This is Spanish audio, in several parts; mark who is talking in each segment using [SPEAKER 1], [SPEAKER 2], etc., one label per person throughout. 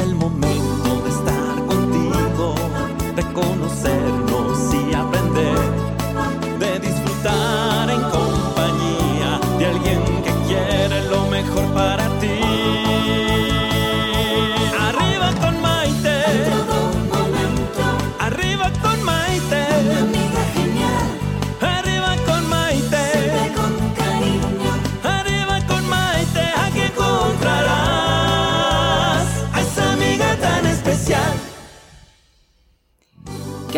[SPEAKER 1] El momento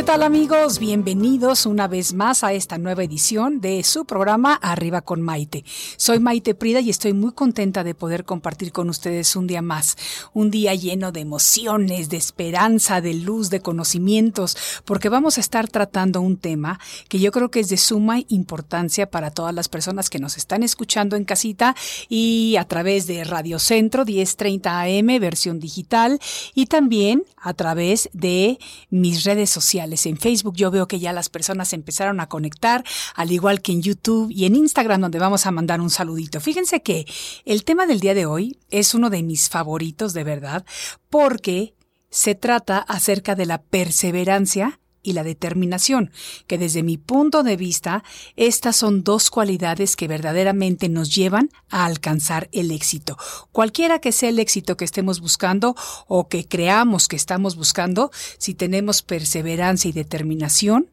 [SPEAKER 2] ¿Qué tal amigos? Bienvenidos una vez más a esta nueva edición de su programa Arriba con Maite. Soy Maite Prida y estoy muy contenta de poder compartir con ustedes un día más, un día lleno de emociones, de esperanza, de luz, de conocimientos, porque vamos a estar tratando un tema que yo creo que es de suma importancia para todas las personas que nos están escuchando en casita y a través de Radio Centro 1030 AM, versión digital, y también a través de mis redes sociales. En Facebook yo veo que ya las personas empezaron a conectar, al igual que en YouTube y en Instagram, donde vamos a mandar un saludito. Fíjense que el tema del día de hoy es uno de mis favoritos, de verdad, porque se trata acerca de la perseverancia y la determinación, que desde mi punto de vista, estas son dos cualidades que verdaderamente nos llevan a alcanzar el éxito. Cualquiera que sea el éxito que estemos buscando o que creamos que estamos buscando, si tenemos perseverancia y determinación,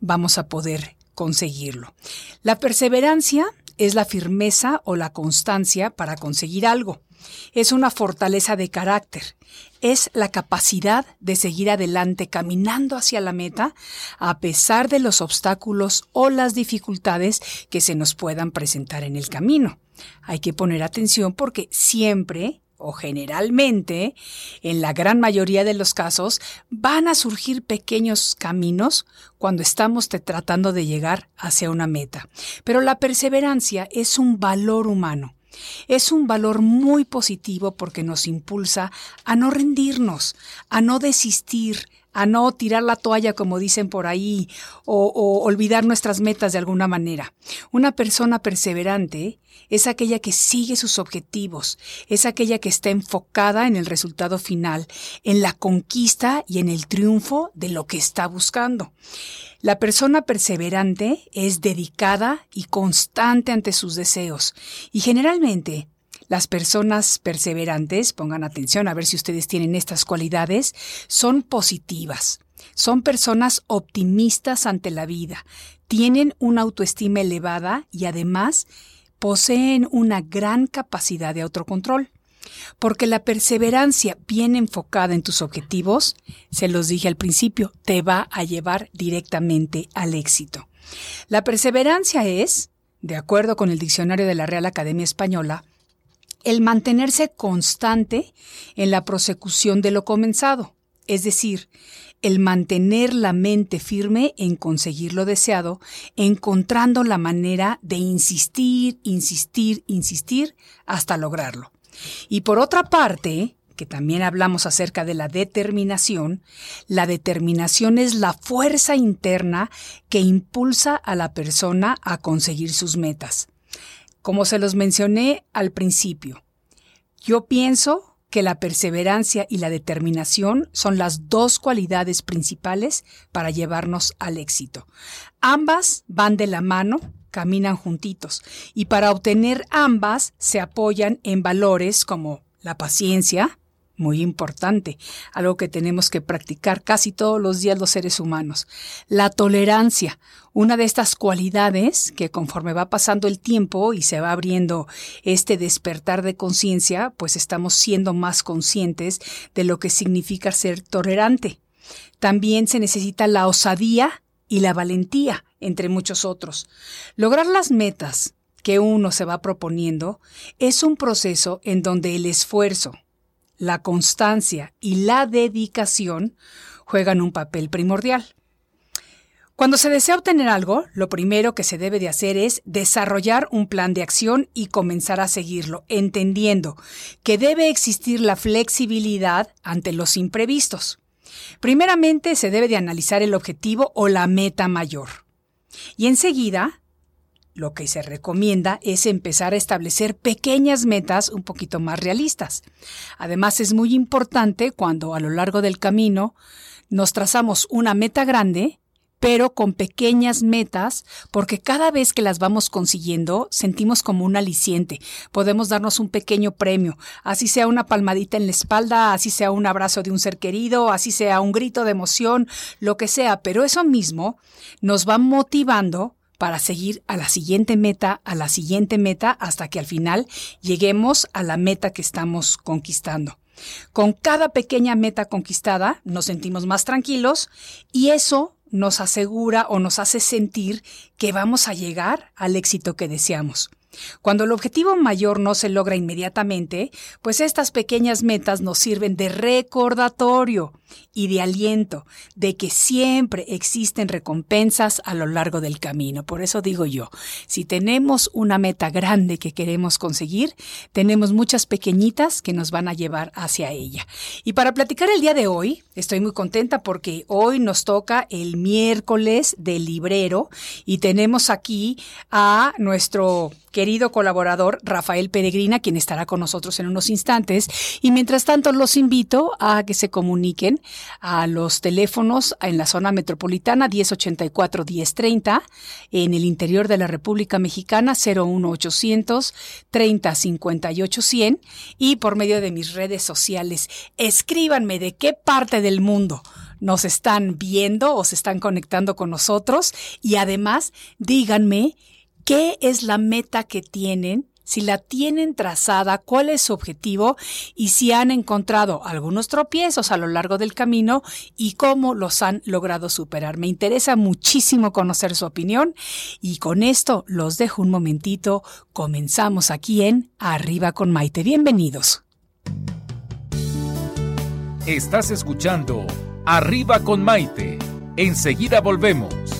[SPEAKER 2] vamos a poder conseguirlo. La perseverancia es la firmeza o la constancia para conseguir algo. Es una fortaleza de carácter. Es la capacidad de seguir adelante caminando hacia la meta a pesar de los obstáculos o las dificultades que se nos puedan presentar en el camino. Hay que poner atención porque siempre o generalmente, en la gran mayoría de los casos, van a surgir pequeños caminos cuando estamos tratando de llegar hacia una meta. Pero la perseverancia es un valor humano. Es un valor muy positivo porque nos impulsa a no rendirnos, a no desistir, a no tirar la toalla como dicen por ahí o, o, olvidar nuestras metas de alguna manera. Una persona perseverante es aquella que sigue sus objetivos, es aquella que está enfocada en el resultado final, en la conquista y en el triunfo de lo que está buscando. La persona perseverante es dedicada y constante ante sus deseos y generalmente las personas perseverantes, pongan atención a ver si ustedes tienen estas cualidades, son positivas. Son personas optimistas ante la vida, tienen una autoestima elevada y además poseen una gran capacidad de autocontrol. Porque la perseverancia bien enfocada en tus objetivos, se los dije al principio, te va a llevar directamente al éxito. La perseverancia es, de acuerdo con el diccionario de la Real Academia Española, el mantenerse constante en la prosecución de lo comenzado, es decir, el mantener la mente firme en conseguir lo deseado, encontrando la manera de insistir, insistir, insistir hasta lograrlo. Y por otra parte, que también hablamos acerca de la determinación, la determinación es la fuerza interna que impulsa a la persona a conseguir sus metas. Como se los mencioné al principio, yo pienso que la perseverancia y la determinación son las dos cualidades principales para llevarnos al éxito. Ambas van de la mano, caminan juntitos, y para obtener ambas se apoyan en valores como la paciencia, muy importante, algo que tenemos que practicar casi todos los días los seres humanos. La tolerancia, una de estas cualidades que conforme va pasando el tiempo y se va abriendo este despertar de conciencia, pues estamos siendo más conscientes de lo que significa ser tolerante. También se necesita la osadía y la valentía, entre muchos otros. Lograr las metas que uno se va proponiendo es un proceso en donde el esfuerzo, la constancia y la dedicación juegan un papel primordial. Cuando se desea obtener algo, lo primero que se debe de hacer es desarrollar un plan de acción y comenzar a seguirlo, entendiendo que debe existir la flexibilidad ante los imprevistos. Primeramente se debe de analizar el objetivo o la meta mayor. Y enseguida lo que se recomienda es empezar a establecer pequeñas metas un poquito más realistas. Además, es muy importante cuando a lo largo del camino nos trazamos una meta grande, pero con pequeñas metas, porque cada vez que las vamos consiguiendo sentimos como un aliciente. Podemos darnos un pequeño premio, así sea una palmadita en la espalda, así sea un abrazo de un ser querido, así sea un grito de emoción, lo que sea, pero eso mismo nos va motivando para seguir a la siguiente meta, a la siguiente meta, hasta que al final lleguemos a la meta que estamos conquistando. Con cada pequeña meta conquistada nos sentimos más tranquilos y eso nos asegura o nos hace sentir que vamos a llegar al éxito que deseamos. Cuando el objetivo mayor no se logra inmediatamente, pues estas pequeñas metas nos sirven de recordatorio y de aliento de que siempre existen recompensas a lo largo del camino. Por eso digo yo, si tenemos una meta grande que queremos conseguir, tenemos muchas pequeñitas que nos van a llevar hacia ella. Y para platicar el día de hoy, estoy muy contenta porque hoy nos toca el miércoles del librero y tenemos aquí a nuestro querido colaborador Rafael Peregrina, quien estará con nosotros en unos instantes. Y mientras tanto los invito a que se comuniquen a los teléfonos en la zona metropolitana 1084-1030, en el interior de la República Mexicana 01800 30 58 100 y por medio de mis redes sociales. Escríbanme de qué parte del mundo nos están viendo o se están conectando con nosotros y además díganme qué es la meta que tienen si la tienen trazada, cuál es su objetivo y si han encontrado algunos tropiezos a lo largo del camino y cómo los han logrado superar. Me interesa muchísimo conocer su opinión y con esto los dejo un momentito. Comenzamos aquí en Arriba con Maite. Bienvenidos.
[SPEAKER 3] Estás escuchando Arriba con Maite. Enseguida volvemos.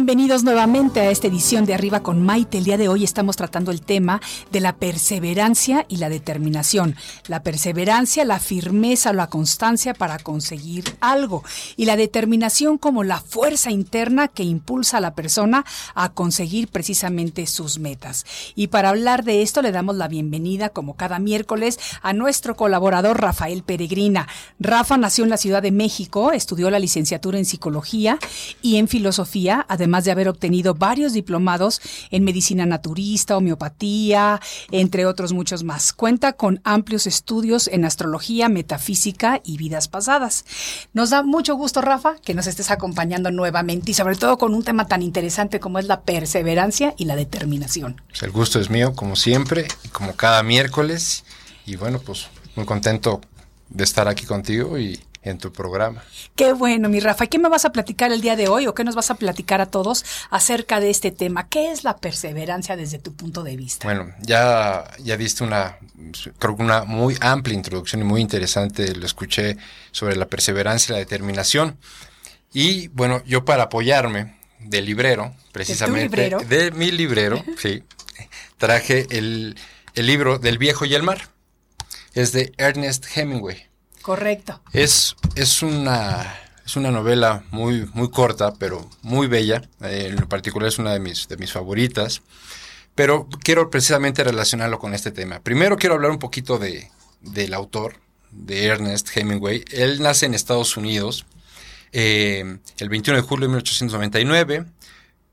[SPEAKER 2] Bienvenidos nuevamente a esta edición de Arriba con Maite. El día de hoy estamos tratando el tema de la perseverancia y la determinación. La perseverancia, la firmeza, la constancia para conseguir algo. Y la determinación como la fuerza interna que impulsa a la persona a conseguir precisamente sus metas. Y para hablar de esto le damos la bienvenida, como cada miércoles, a nuestro colaborador Rafael Peregrina. Rafa nació en la Ciudad de México, estudió la licenciatura en psicología y en filosofía, además de haber obtenido varios diplomados en medicina naturista, homeopatía, entre otros muchos más. Cuenta con amplios estudios en astrología, metafísica y vidas pasadas. Nos da mucho gusto, Rafa, que nos estés acompañando nuevamente y sobre todo con un tema tan interesante como es la perseverancia y la determinación.
[SPEAKER 4] Pues el gusto es mío, como siempre, como cada miércoles. Y bueno, pues muy contento de estar aquí contigo y en tu programa.
[SPEAKER 2] Qué bueno, mi Rafa. ¿Y qué me vas a platicar el día de hoy o qué nos vas a platicar a todos acerca de este tema? ¿Qué es la perseverancia desde tu punto de vista?
[SPEAKER 4] Bueno, ya, ya diste una, creo que una muy amplia introducción y muy interesante. Lo escuché sobre la perseverancia y la determinación. Y bueno, yo para apoyarme del librero, precisamente.
[SPEAKER 2] ¿De, librero?
[SPEAKER 4] de mi librero, sí, traje el, el libro del viejo y el mar. Es de Ernest Hemingway.
[SPEAKER 2] Correcto.
[SPEAKER 4] Es, es una es una novela muy, muy corta, pero muy bella. Eh, en particular es una de mis, de mis favoritas. Pero quiero precisamente relacionarlo con este tema. Primero quiero hablar un poquito de, del autor, de Ernest Hemingway. Él nace en Estados Unidos eh, el 21 de julio de 1899.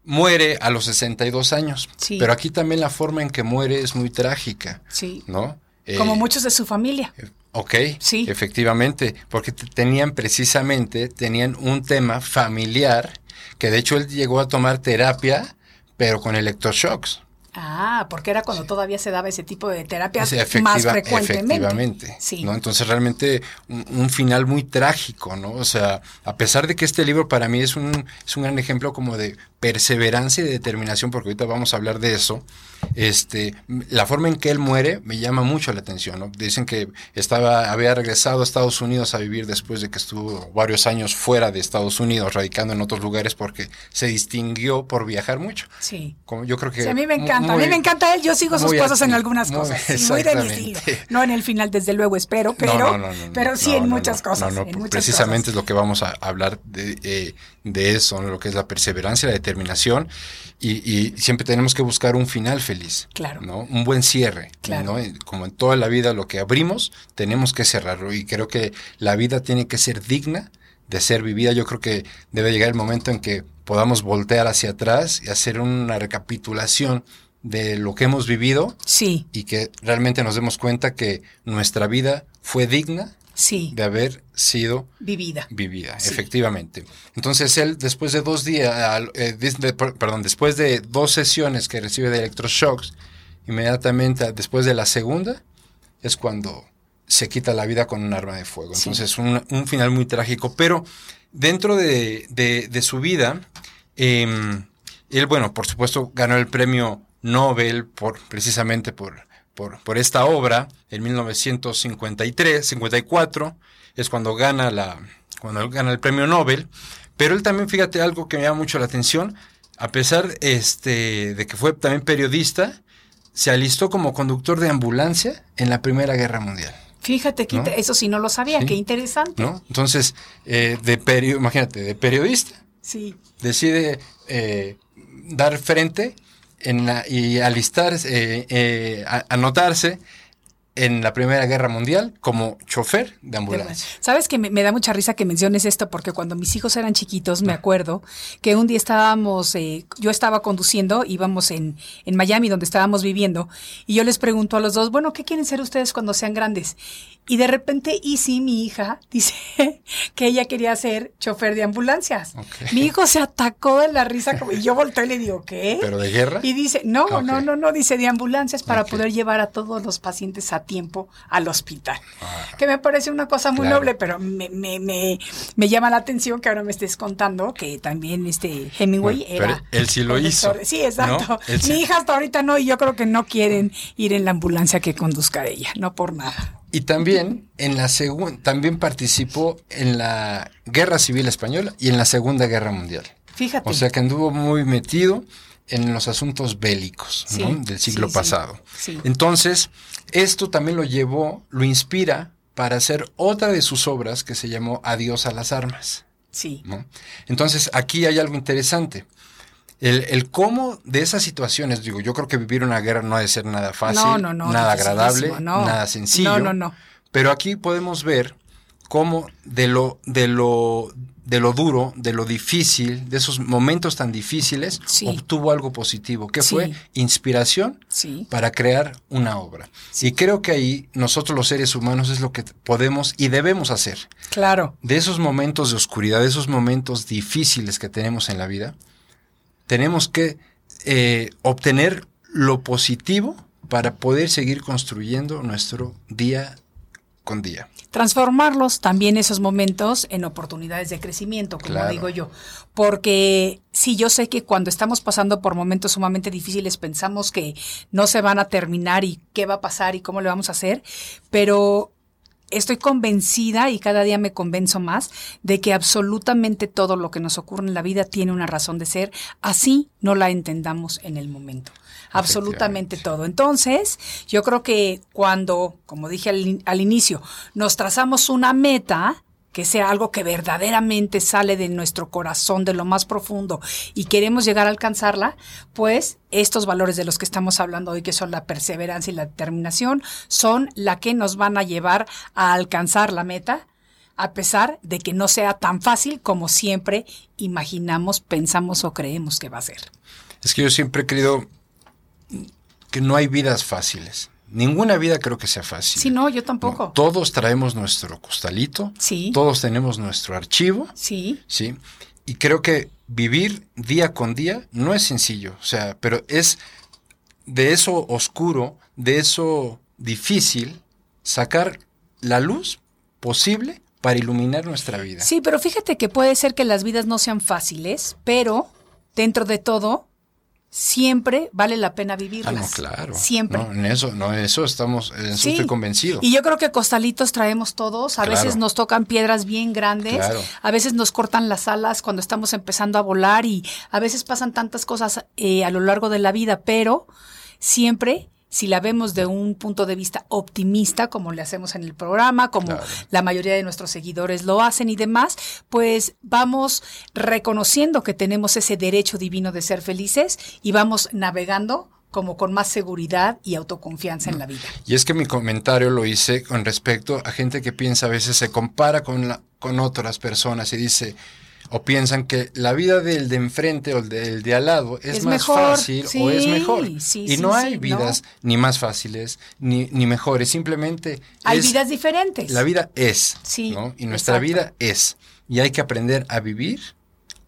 [SPEAKER 4] Muere a los 62 años.
[SPEAKER 2] Sí.
[SPEAKER 4] Pero aquí también la forma en que muere es muy trágica.
[SPEAKER 2] Sí.
[SPEAKER 4] ¿No?
[SPEAKER 2] Como
[SPEAKER 4] Eh,
[SPEAKER 2] muchos de su familia.
[SPEAKER 4] Ok,
[SPEAKER 2] Sí.
[SPEAKER 4] efectivamente, porque tenían precisamente, tenían un tema familiar, que de hecho él llegó a tomar terapia, pero con electroshocks.
[SPEAKER 2] Ah, porque era cuando todavía se daba ese tipo de terapias
[SPEAKER 4] Sí, efectiva-
[SPEAKER 2] más frecuentemente.
[SPEAKER 4] Efectivamente.
[SPEAKER 2] Sí.
[SPEAKER 4] ¿no? Entonces realmente un, un final muy trágico, ¿no? O sea, a pesar de que este libro para mí es un, es un gran ejemplo como de perseverancia y determinación, porque ahorita vamos a hablar de eso, este, la forma en que él muere me llama mucho la atención, ¿no? Dicen que estaba, había regresado a Estados Unidos a vivir después de que estuvo varios años fuera de Estados Unidos, radicando en otros lugares porque se distinguió por viajar mucho.
[SPEAKER 2] Sí.
[SPEAKER 4] Como yo creo que
[SPEAKER 2] Sí, a mí me encanta, a mí me encanta él, yo sigo sus cosas en algunas
[SPEAKER 4] muy-
[SPEAKER 2] cosas, sí, muy de mi estilo. No en el final, desde luego, espero, pero,
[SPEAKER 4] No, no, no, no,
[SPEAKER 2] pero sí en
[SPEAKER 4] no,
[SPEAKER 2] muchas cosas.
[SPEAKER 4] no, no,
[SPEAKER 2] en muchas
[SPEAKER 4] precisamente
[SPEAKER 2] cosas.
[SPEAKER 4] es lo que vamos a hablar de, eh, de eso, lo que es la perseverancia, la determinación, y, y siempre tenemos que buscar un final feliz.
[SPEAKER 2] Claro.
[SPEAKER 4] ¿no? Un buen cierre.
[SPEAKER 2] Claro.
[SPEAKER 4] ¿no? Como en toda la vida, lo que abrimos, tenemos que cerrarlo. Y creo que la vida tiene que ser digna de ser vivida. Yo creo que debe llegar el momento en que podamos voltear hacia atrás y hacer una recapitulación de lo que hemos vivido
[SPEAKER 2] Sí,
[SPEAKER 4] y que realmente nos demos cuenta que nuestra vida fue digna
[SPEAKER 2] sí,
[SPEAKER 4] de haber sido
[SPEAKER 2] vivida.
[SPEAKER 4] vivida,
[SPEAKER 2] Sí.
[SPEAKER 4] efectivamente. Entonces él, después de dos días, eh, de- perdón, después de dos sesiones que recibe de electroshocks, inmediatamente después de la segunda, es cuando se quita la vida con un arma de fuego.
[SPEAKER 2] Sí.
[SPEAKER 4] Entonces un, un final muy trágico, pero dentro de, de- de su vida, eh, él, bueno, por supuesto, ganó el premio Nobel por, precisamente por, por, por esta obra en 1953, 54, es cuando gana, la, cuando gana el premio Nobel. Pero él también, fíjate, algo que me llama mucho la atención, a pesar este, de que fue también periodista, se alistó como conductor de ambulancia en la Primera Guerra Mundial.
[SPEAKER 2] Fíjate que eso sí no lo sabía,
[SPEAKER 4] Sí.
[SPEAKER 2] qué interesante.
[SPEAKER 4] ¿no? Entonces, eh, de perio- imagínate, de periodista,
[SPEAKER 2] Sí,
[SPEAKER 4] decide eh, dar frente en la- y alistarse, eh, eh, a- anotarse en la Primera Guerra Mundial como chofer de ambulancia.
[SPEAKER 2] Sabes que me, me da mucha risa que menciones esto porque cuando mis hijos eran chiquitos me acuerdo que un día estábamos, eh, yo estaba conduciendo, íbamos en, en Miami donde estábamos viviendo y yo les pregunto a los dos, bueno, ¿qué quieren ser ustedes cuando sean grandes? Y de repente Izzy, mi hija, dice que ella quería ser chofer de ambulancias. Mi hijo se atacó de la risa como- y yo volteé y le digo, ¿qué?
[SPEAKER 4] ¿Pero de guerra?
[SPEAKER 2] Y dice, no,
[SPEAKER 4] Ok.
[SPEAKER 2] no, no, no, dice de ambulancias para poder llevar a todos los pacientes a tiempo al hospital.
[SPEAKER 4] Ah.
[SPEAKER 2] Que me parece una cosa muy
[SPEAKER 4] Claro.
[SPEAKER 2] noble, pero me, me, me, me llama la atención que ahora me estés contando que también este Hemingway
[SPEAKER 4] Bueno, pero
[SPEAKER 2] era.
[SPEAKER 4] él sí lo
[SPEAKER 2] conductor.
[SPEAKER 4] hizo,
[SPEAKER 2] Sí, exacto.
[SPEAKER 4] ¿no? Sí-
[SPEAKER 2] Mi hija hasta ahorita no, y yo creo que no quieren ir en la ambulancia que conduzca ella, no por nada.
[SPEAKER 4] Y también en la también participó en la Guerra Civil Española y en la Segunda Guerra Mundial.
[SPEAKER 2] Fíjate.
[SPEAKER 4] O sea que anduvo muy metido en los asuntos bélicos
[SPEAKER 2] Sí,
[SPEAKER 4] ¿no? del siglo
[SPEAKER 2] sí,
[SPEAKER 4] pasado.
[SPEAKER 2] sí.
[SPEAKER 4] Entonces, esto también lo llevó, lo inspira para hacer otra de sus obras que se llamó Adiós a las armas.
[SPEAKER 2] sí.
[SPEAKER 4] ¿no? Entonces, aquí hay algo interesante. El, el cómo de esas situaciones, digo, yo creo que vivir una guerra no ha de ser nada fácil,
[SPEAKER 2] No, no, no,
[SPEAKER 4] nada agradable, nada sencillo.
[SPEAKER 2] No, no, no.
[SPEAKER 4] Pero aquí podemos ver cómo de lo, de lo, de lo duro, de lo difícil, de esos momentos tan difíciles,
[SPEAKER 2] Sí.
[SPEAKER 4] obtuvo algo positivo, que
[SPEAKER 2] Sí.
[SPEAKER 4] fue inspiración
[SPEAKER 2] Sí.
[SPEAKER 4] para crear una obra. Y creo que ahí nosotros los seres humanos es lo que podemos y debemos hacer.
[SPEAKER 2] Claro.
[SPEAKER 4] De esos momentos de oscuridad, de esos momentos difíciles que tenemos en la vida, tenemos que eh, obtener lo positivo para poder seguir construyendo nuestro día con día.
[SPEAKER 2] Transformarlos también esos momentos en oportunidades de crecimiento, como
[SPEAKER 4] Claro.
[SPEAKER 2] digo yo. Porque sí, yo sé que cuando estamos pasando por momentos sumamente difíciles pensamos que no se van a terminar y qué va a pasar y cómo le vamos a hacer, pero estoy convencida y cada día me convenzo más de que absolutamente todo lo que nos ocurre en la vida tiene una razón de ser, así no la entendamos en el momento. Absolutamente todo. Entonces, yo creo que cuando, como dije al, al inicio, nos trazamos una meta, que sea algo que verdaderamente sale de nuestro corazón, de lo más profundo, y queremos llegar a alcanzarla, pues estos valores de los que estamos hablando hoy, que son la perseverancia y la determinación, son la que nos van a llevar a alcanzar la meta, a pesar de que no sea tan fácil como siempre imaginamos, pensamos o creemos que va a ser.
[SPEAKER 4] Es que yo siempre he creído que no hay vidas fáciles. Ninguna vida creo que sea fácil.
[SPEAKER 2] Sí, no, yo tampoco.
[SPEAKER 4] No, todos traemos nuestro costalito.
[SPEAKER 2] Sí.
[SPEAKER 4] Todos tenemos nuestro archivo.
[SPEAKER 2] Sí,
[SPEAKER 4] ¿sí? Y creo que vivir día con día no es sencillo, o sea, pero es de eso oscuro, de eso difícil, sacar la luz posible para iluminar nuestra vida.
[SPEAKER 2] Sí, pero fíjate que puede ser que las vidas no sean fáciles, pero dentro de todo, siempre vale la pena
[SPEAKER 4] Ah,
[SPEAKER 2] vivirlas.
[SPEAKER 4] no, claro.
[SPEAKER 2] Siempre.
[SPEAKER 4] No, en eso, no, en eso estamos, en eso
[SPEAKER 2] Sí.
[SPEAKER 4] estoy convencido.
[SPEAKER 2] Y yo creo que costalitos traemos todos. A
[SPEAKER 4] Claro.
[SPEAKER 2] veces nos tocan piedras bien grandes.
[SPEAKER 4] Claro.
[SPEAKER 2] A veces nos cortan las alas cuando estamos empezando a volar y a veces pasan tantas cosas eh, a lo largo de la vida, pero siempre si la vemos de un punto de vista optimista, como le hacemos en el programa, como
[SPEAKER 4] Claro.
[SPEAKER 2] la mayoría de nuestros seguidores lo hacen y demás, pues vamos reconociendo que tenemos ese derecho divino de ser felices y vamos navegando como con más seguridad y autoconfianza en la vida.
[SPEAKER 4] Y es que mi comentario lo hice con respecto a gente que piensa a veces se compara con, la, con otras personas y dice o piensan que la vida del de enfrente o del de al lado es,
[SPEAKER 2] Es
[SPEAKER 4] más
[SPEAKER 2] mejor,
[SPEAKER 4] fácil o es mejor.
[SPEAKER 2] sí,
[SPEAKER 4] y no
[SPEAKER 2] sí,
[SPEAKER 4] hay
[SPEAKER 2] no.
[SPEAKER 4] vidas ni más fáciles ni, ni mejores, simplemente
[SPEAKER 2] Hay
[SPEAKER 4] es-
[SPEAKER 2] vidas diferentes.
[SPEAKER 4] la vida es,
[SPEAKER 2] Sí,
[SPEAKER 4] ¿no? Y nuestra
[SPEAKER 2] exacto.
[SPEAKER 4] vida es y hay que aprender a vivir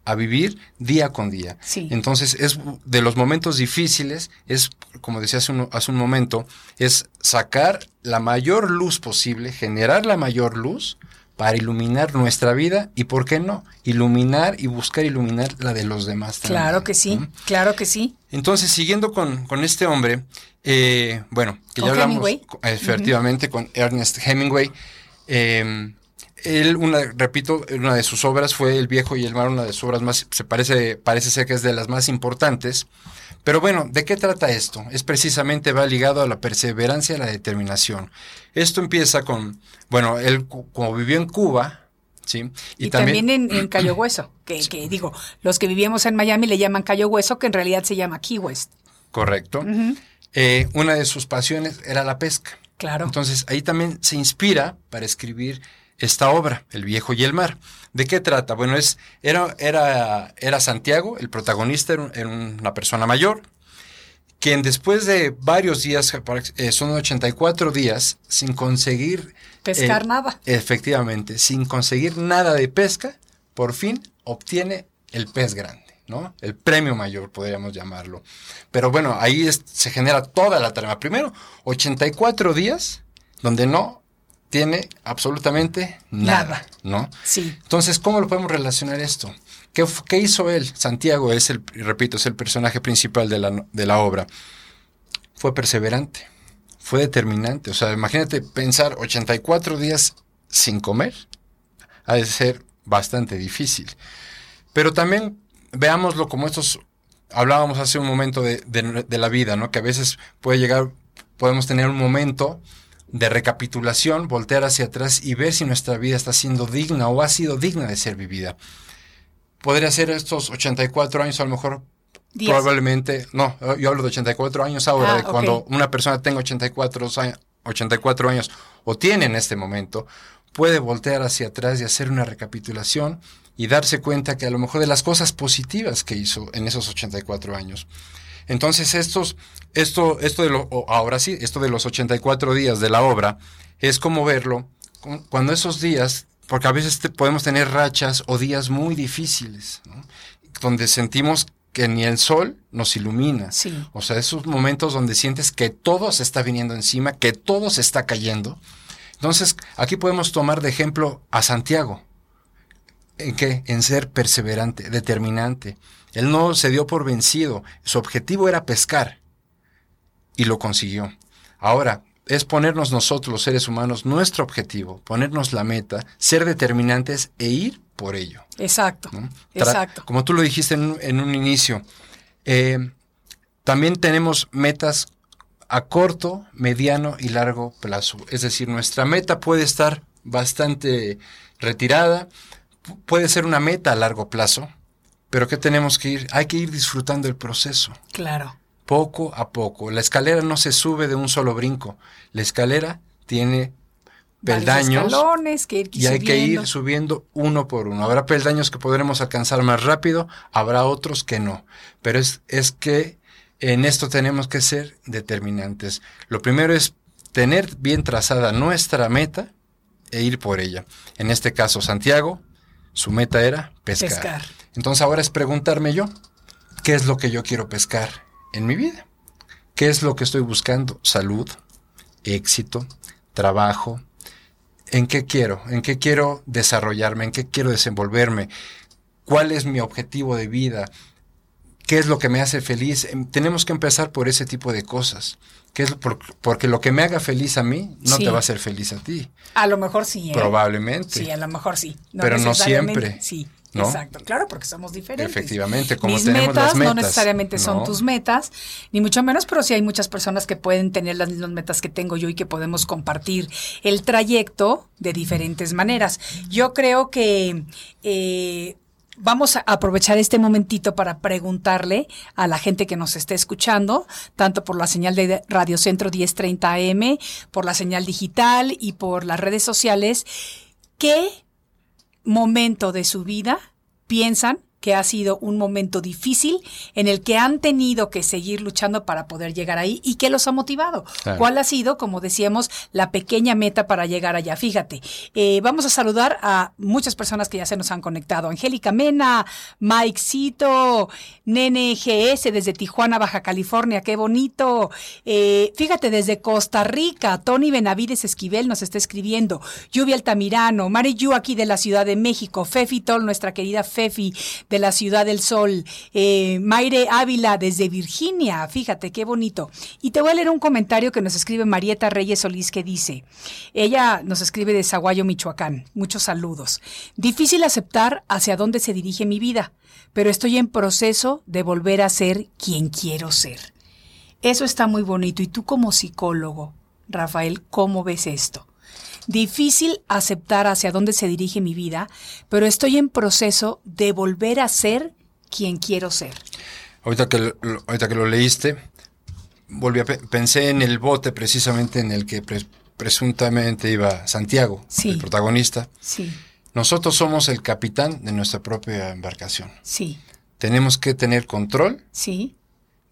[SPEAKER 4] a vivir día con día.
[SPEAKER 2] Sí.
[SPEAKER 4] Entonces, es de los momentos difíciles, es, como decía hace un, hace un momento, es sacar la mayor luz posible, generar la mayor luz para iluminar nuestra vida y, ¿por qué no? Iluminar y buscar iluminar la de los demás también.
[SPEAKER 2] Claro que sí, claro que sí.
[SPEAKER 4] Entonces, siguiendo con, con este hombre, eh, bueno, que ya hablamos
[SPEAKER 2] Hemingway.
[SPEAKER 4] efectivamente con Ernest Hemingway. eh, él, una, repito, una de sus obras fue El viejo y el mar, una de sus obras más, se parece, parece ser que es de las más importantes. Pero bueno, ¿de qué trata esto? Es precisamente va ligado a la perseverancia y la determinación. Esto empieza con, bueno, él como vivió en Cuba, ¿sí?
[SPEAKER 2] Y, también, en, en Cayo Hueso, que, que digo, los que vivíamos en Miami le llaman Cayo Hueso, que en realidad se llama Key West.
[SPEAKER 4] Correcto. Eh, una de sus pasiones era la pesca.
[SPEAKER 2] Claro.
[SPEAKER 4] Entonces ahí también se inspira para escribir esta obra, El viejo y el mar. ¿De qué trata? Bueno, es, era, era, era Santiago, el protagonista era, un- era una persona mayor, quien después de varios días, eh, son 84 días, sin conseguir...
[SPEAKER 2] Pescar
[SPEAKER 4] eh,
[SPEAKER 2] nada.
[SPEAKER 4] Efectivamente, sin conseguir nada de pesca, por fin obtiene el pez grande, ¿no? El premio mayor, podríamos llamarlo. Pero bueno, ahí es- se genera toda la trama. Primero, 84 días donde no tiene absolutamente nada,
[SPEAKER 2] Nada.
[SPEAKER 4] ¿no?
[SPEAKER 2] Sí.
[SPEAKER 4] Entonces, ¿cómo lo podemos relacionar esto? ¿Qué, qué hizo él? Santiago es el, repito, es el personaje principal de la, de la obra. Fue perseverante, fue determinante. O sea, imagínate pensar 84 días sin comer. Ha de ser bastante difícil. Pero también veámoslo como estos, hablábamos hace un momento de, de- de la vida, ¿no? Que a veces puede llegar, podemos tener un momento de recapitulación, voltear hacia atrás y ver si nuestra vida está siendo digna o ha sido digna de ser vivida. Podría ser estos 84 años, a lo mejor probablemente, no, yo hablo de 84 años ahora,
[SPEAKER 2] Ah,
[SPEAKER 4] de cuando una persona tenga 84 años, 84 años o tiene en este momento, puede voltear hacia atrás y hacer una recapitulación y darse cuenta que a lo mejor de las cosas positivas que hizo en esos 84 años. Entonces, estos, esto, esto de lo, ahora sí, esto de los 84 días de la obra, es como verlo cu- cuando esos días, porque a veces te- podemos tener rachas o días muy difíciles, ¿no? donde sentimos que ni el sol nos ilumina.
[SPEAKER 2] Sí.
[SPEAKER 4] O sea, esos momentos donde sientes que todo se está viniendo encima, que todo se está cayendo. Entonces, aquí podemos tomar de ejemplo a Santiago. ¿En qué? En ser perseverante, determinante. Él no se dio por vencido. Su objetivo era pescar. Y lo consiguió. Ahora, es ponernos nosotros, los seres humanos, nuestro objetivo, ponernos la meta, ser determinantes e ir por ello.
[SPEAKER 2] Exacto. Exacto.
[SPEAKER 4] Como tú lo dijiste en, un- en un inicio, eh, también tenemos metas a corto, mediano y largo plazo. Es decir, nuestra meta puede estar bastante retirada, puede ser una meta a largo plazo, pero ¿qué tenemos que ir? Hay que ir disfrutando el proceso,
[SPEAKER 2] Claro.
[SPEAKER 4] poco a poco. La escalera no se sube de un solo brinco, la escalera tiene peldaños
[SPEAKER 2] escalones que ir
[SPEAKER 4] y hay que ir subiendo uno por uno. Habrá peldaños que podremos alcanzar más rápido, habrá otros que no. Pero es, es que en esto tenemos que ser determinantes. Lo primero es tener bien trazada nuestra meta e ir por ella. En este caso, Santiago, su meta era pescar.
[SPEAKER 2] Pescar.
[SPEAKER 4] Entonces ahora es preguntarme yo, ¿qué es lo que yo quiero pescar en mi vida? ¿Qué es lo que estoy buscando? Salud, éxito, trabajo, ¿En qué quiero? ¿En qué quiero desarrollarme? ¿En qué quiero desenvolverme? ¿Cuál es mi objetivo de vida? ¿Qué es lo que me hace feliz? Em, Tenemos que empezar por ese tipo de cosas. ¿Qué es por- porque lo que me haga feliz a mí no
[SPEAKER 2] Sí.
[SPEAKER 4] te va a hacer feliz a ti.
[SPEAKER 2] A lo mejor sí. ¿eh?
[SPEAKER 4] Probablemente.
[SPEAKER 2] Sí, a lo mejor sí.
[SPEAKER 4] Pero no siempre,
[SPEAKER 2] Sí,
[SPEAKER 4] ¿no?
[SPEAKER 2] exacto. Claro, porque somos diferentes.
[SPEAKER 4] Efectivamente, como
[SPEAKER 2] Mis
[SPEAKER 4] tenemos
[SPEAKER 2] metas,
[SPEAKER 4] las metas.
[SPEAKER 2] no necesariamente son
[SPEAKER 4] No.
[SPEAKER 2] tus metas, ni mucho menos, pero sí hay muchas personas que pueden tener las mismas metas que tengo yo y que podemos compartir el trayecto de diferentes maneras. Yo creo que eh, vamos a aprovechar este momentito para preguntarle a la gente que nos esté escuchando, tanto por la señal de Radio Centro 1030 AM, por la señal digital y por las redes sociales, ¿qué momento de su vida piensan que ha sido un momento difícil en el que han tenido que seguir luchando para poder llegar ahí y qué los ha motivado.
[SPEAKER 4] Claro.
[SPEAKER 2] ¿Cuál ha sido, como decíamos, la pequeña meta para llegar allá? Fíjate, eh, vamos a saludar a muchas personas que ya se nos han conectado. Angélica Mena, Mike Cito, Nene GS desde Tijuana, Baja California, qué bonito. Eh, fíjate, desde Costa Rica, Tony Benavides Esquivel nos está escribiendo. Lluvia Altamirano, Mariyu aquí de la Ciudad de México, Fefi Tol, nuestra querida Fefi de la Ciudad del Sol, eh, Mayre Ávila desde Virginia, fíjate qué bonito. Y te voy a leer un comentario que nos escribe Marieta Reyes Solís que dice, ella nos escribe de Zaguayo, Michoacán, muchos saludos. Difícil aceptar hacia dónde se dirige mi vida, pero estoy en proceso de volver a ser quien quiero ser. Eso está muy bonito. Y tú como psicólogo, Rafael, ¿cómo ves esto? Difícil aceptar hacia dónde se dirige mi vida, pero estoy en proceso de volver a ser quien quiero ser.
[SPEAKER 4] Ahorita que lo, ahorita que lo leíste, volví a pe- pensé en el bote precisamente en el que pre- presuntamente iba Santiago,
[SPEAKER 2] Sí.
[SPEAKER 4] el protagonista.
[SPEAKER 2] Sí,
[SPEAKER 4] Nosotros somos el capitán de nuestra propia embarcación.
[SPEAKER 2] sí,
[SPEAKER 4] Tenemos que tener control
[SPEAKER 2] sí,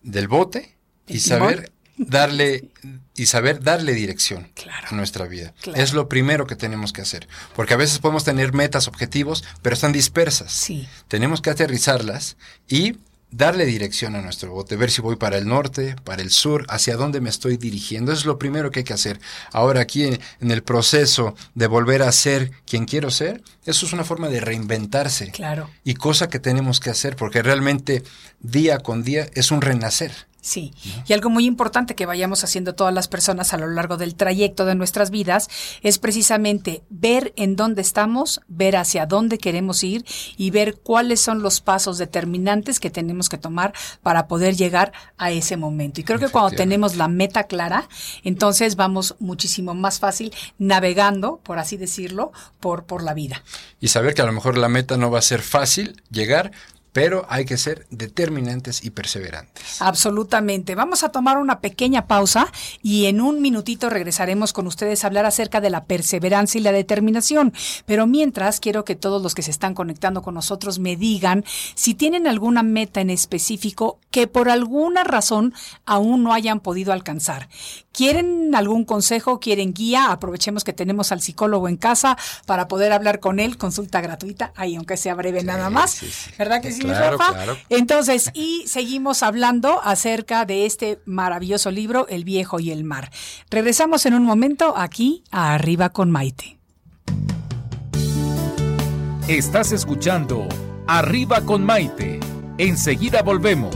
[SPEAKER 4] del bote y saber darle y saber darle dirección
[SPEAKER 2] Claro.
[SPEAKER 4] a nuestra vida.
[SPEAKER 2] Claro.
[SPEAKER 4] Es lo primero que tenemos que hacer, porque a veces podemos tener metas, objetivos, pero están dispersas.
[SPEAKER 2] sí.
[SPEAKER 4] Tenemos que aterrizarlas y darle dirección a nuestro bote, ver si voy para el norte, para el sur, hacia dónde me estoy dirigiendo. Eso es lo primero que hay que hacer. Ahora aquí en, en el proceso de volver a ser quien quiero ser, eso es una forma de reinventarse.
[SPEAKER 2] Claro.
[SPEAKER 4] Y cosa que tenemos que hacer, porque realmente día con día es un renacer.
[SPEAKER 2] Sí, y algo muy importante que vayamos haciendo todas las personas a lo largo del trayecto de nuestras vidas es precisamente ver en dónde estamos, ver hacia dónde queremos ir y ver cuáles son los pasos determinantes que tenemos que tomar para poder llegar a ese momento. Y creo que cuando tenemos la meta clara, entonces vamos muchísimo más fácil navegando, por así decirlo, por, por la vida.
[SPEAKER 4] Y saber que a lo mejor la meta no va a ser fácil llegar, pero hay que ser determinantes y perseverantes.
[SPEAKER 2] Absolutamente. Vamos a tomar una pequeña pausa y en un minutito regresaremos con ustedes a hablar acerca de la perseverancia y la determinación. Pero mientras, quiero que todos los que se están conectando con nosotros me digan si tienen alguna meta en específico que por alguna razón aún no hayan podido alcanzar. ¿Quieren algún consejo? ¿Quieren guía? Aprovechemos que tenemos al psicólogo en casa para poder hablar con él, consulta gratuita, ahí aunque sea breve nada más. ¿Verdad que sí,
[SPEAKER 4] Claro,
[SPEAKER 2] Rafa?
[SPEAKER 4] claro.
[SPEAKER 2] Entonces, y seguimos hablando acerca de este maravilloso libro, El viejo y el mar. Regresamos en un momento aquí a Arriba con Maite.
[SPEAKER 3] Estás escuchando Arriba con Maite. Enseguida volvemos.